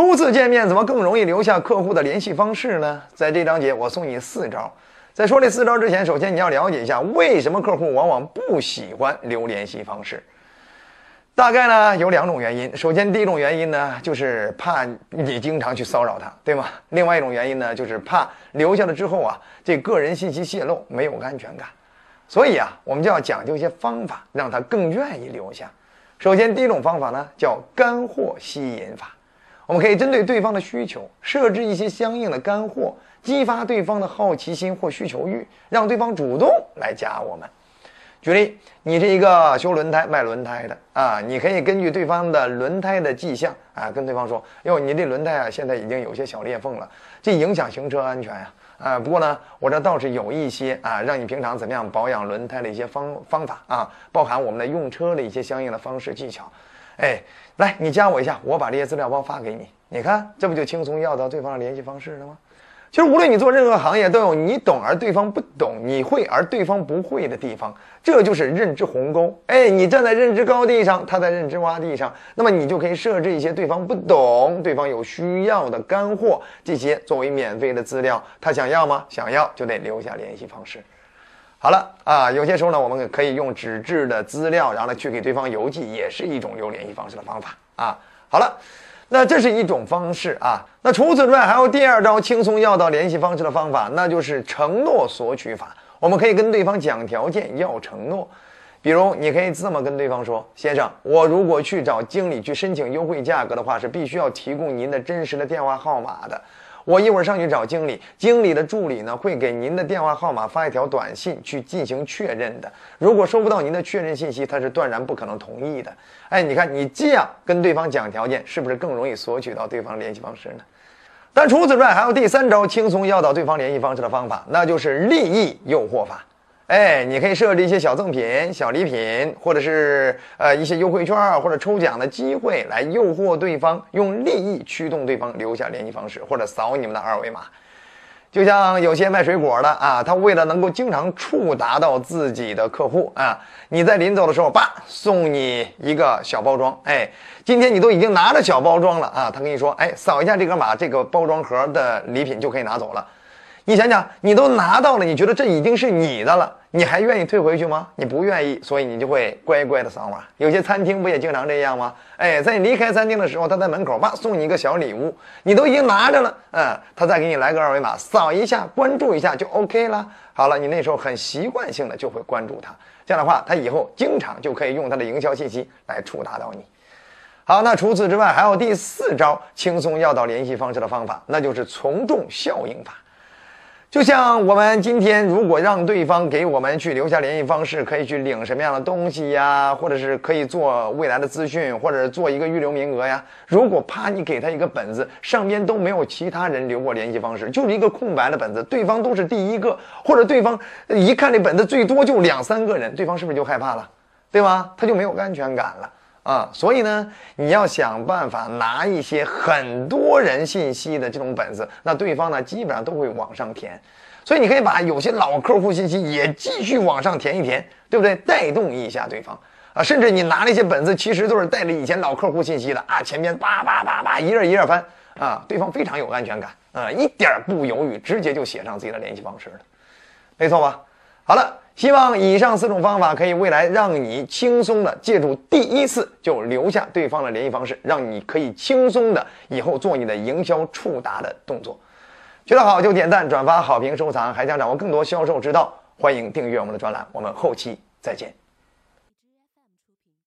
初次见面怎么更容易留下客户的联系方式呢？在这章节我送你四招。在说这四招之前，首先你要了解一下为什么客户往往不喜欢留联系方式。大概呢有两种原因。首先，第一种原因呢就是怕你经常去骚扰他，对吗？另外一种原因呢就是怕留下了之后啊，这个人信息泄露没有安全感。所以啊，我们就要讲究一些方法，让他更愿意留下。首先，第一种方法呢叫干货吸引法。我们可以针对对方的需求，设置一些相应的干货，激发对方的好奇心或需求欲，让对方主动来加我们。举例，你是一个修轮胎、卖轮胎的啊，你可以根据对方的轮胎的迹象啊，跟对方说：“哟，你这轮胎啊，现在已经有些小裂缝了，这影响行车安全呀。”啊，不过呢，我这倒是有一些啊，让你平常怎么样保养轮胎的一些方方法啊，包含我们的用车的一些相应的方式技巧。哎，来，你加我一下，我把这些资料包发给你。你看，这不就轻松要到对方的联系方式了吗？其实，无论你做任何行业，都有你懂而对方不懂，你会而对方不会的地方，这就是认知鸿沟。哎，你站在认知高地上，他在认知洼地上，那么你就可以设置一些对方不懂、对方有需要的干货，这些作为免费的资料，他想要吗？想要就得留下联系方式。好了啊，有些时候呢，我们可以用纸质的资料，然后呢去给对方邮寄，也是一种留联系方式的方法啊。好了，那这是一种方式啊。那除此之外，还有第二招轻松要到联系方式的方法，那就是承诺索取法。我们可以跟对方讲条件，要承诺。比如，你可以这么跟对方说：“先生，我如果去找经理去申请优惠价格的话，是必须要提供您的真实的电话号码的。”我一会儿上去找经理，经理的助理呢会给您的电话号码发一条短信去进行确认的。如果收不到您的确认信息，他是断然不可能同意的。哎，你看你这样跟对方讲条件，是不是更容易索取到对方联系方式呢？但除此之外，还有第三招轻松要到对方联系方式的方法，那就是利益诱惑法。哎，你可以设置一些小赠品、小礼品，或者是呃一些优惠券或者抽奖的机会，来诱惑对方，用利益驱动对方留下联系方式，或者扫你们的二维码。就像有些卖水果的啊，他为了能够经常触达到自己的客户啊，你在临走的时候，叭送你一个小包装。哎，今天你都已经拿着小包装了啊，他跟你说，哎，扫一下这个码，这个包装盒的礼品就可以拿走了。你想想，你都拿到了，你觉得这已经是你的了，你还愿意退回去吗？你不愿意，所以你就会乖乖的扫码。有些餐厅不也经常这样吗？哎，在你离开餐厅的时候，他在门口吧送你一个小礼物，你都已经拿着了，嗯，他再给你来个二维码，扫一下，关注一下就 OK 了。好了，你那时候很习惯性的就会关注他，这样的话，他以后经常就可以用他的营销信息来触达到你。好，那除此之外，还有第四招轻松要到联系方式的方法，那就是从众效应法。就像我们今天，如果让对方给我们去留下联系方式，可以去领什么样的东西呀？或者是可以做未来的资讯，或者做一个预留名额呀？如果啪你给他一个本子，上边都没有其他人留过联系方式，就是一个空白的本子，对方都是第一个，或者对方一看这本子最多就两三个人，对方是不是就害怕了？对吧？他就没有安全感了。啊，所以呢，你要想办法拿一些很多人信息的这种本子，那对方呢基本上都会往上填，所以你可以把有些老客户信息也继续往上填一填，对不对？带动一下对方啊，甚至你拿了一些本子，其实都是带着以前老客户信息的啊，前面叭叭叭叭一页一页翻啊，对方非常有安全感啊，一点不犹豫，直接就写上自己的联系方式了，没错吧？好了。希望以上四种方法可以未来让你轻松的借助第一次就留下对方的联系方式，让你可以轻松的以后做你的营销触达的动作。觉得好就点赞、转发、好评、收藏。还想掌握更多销售之道，欢迎订阅我们的专栏。我们后期再见。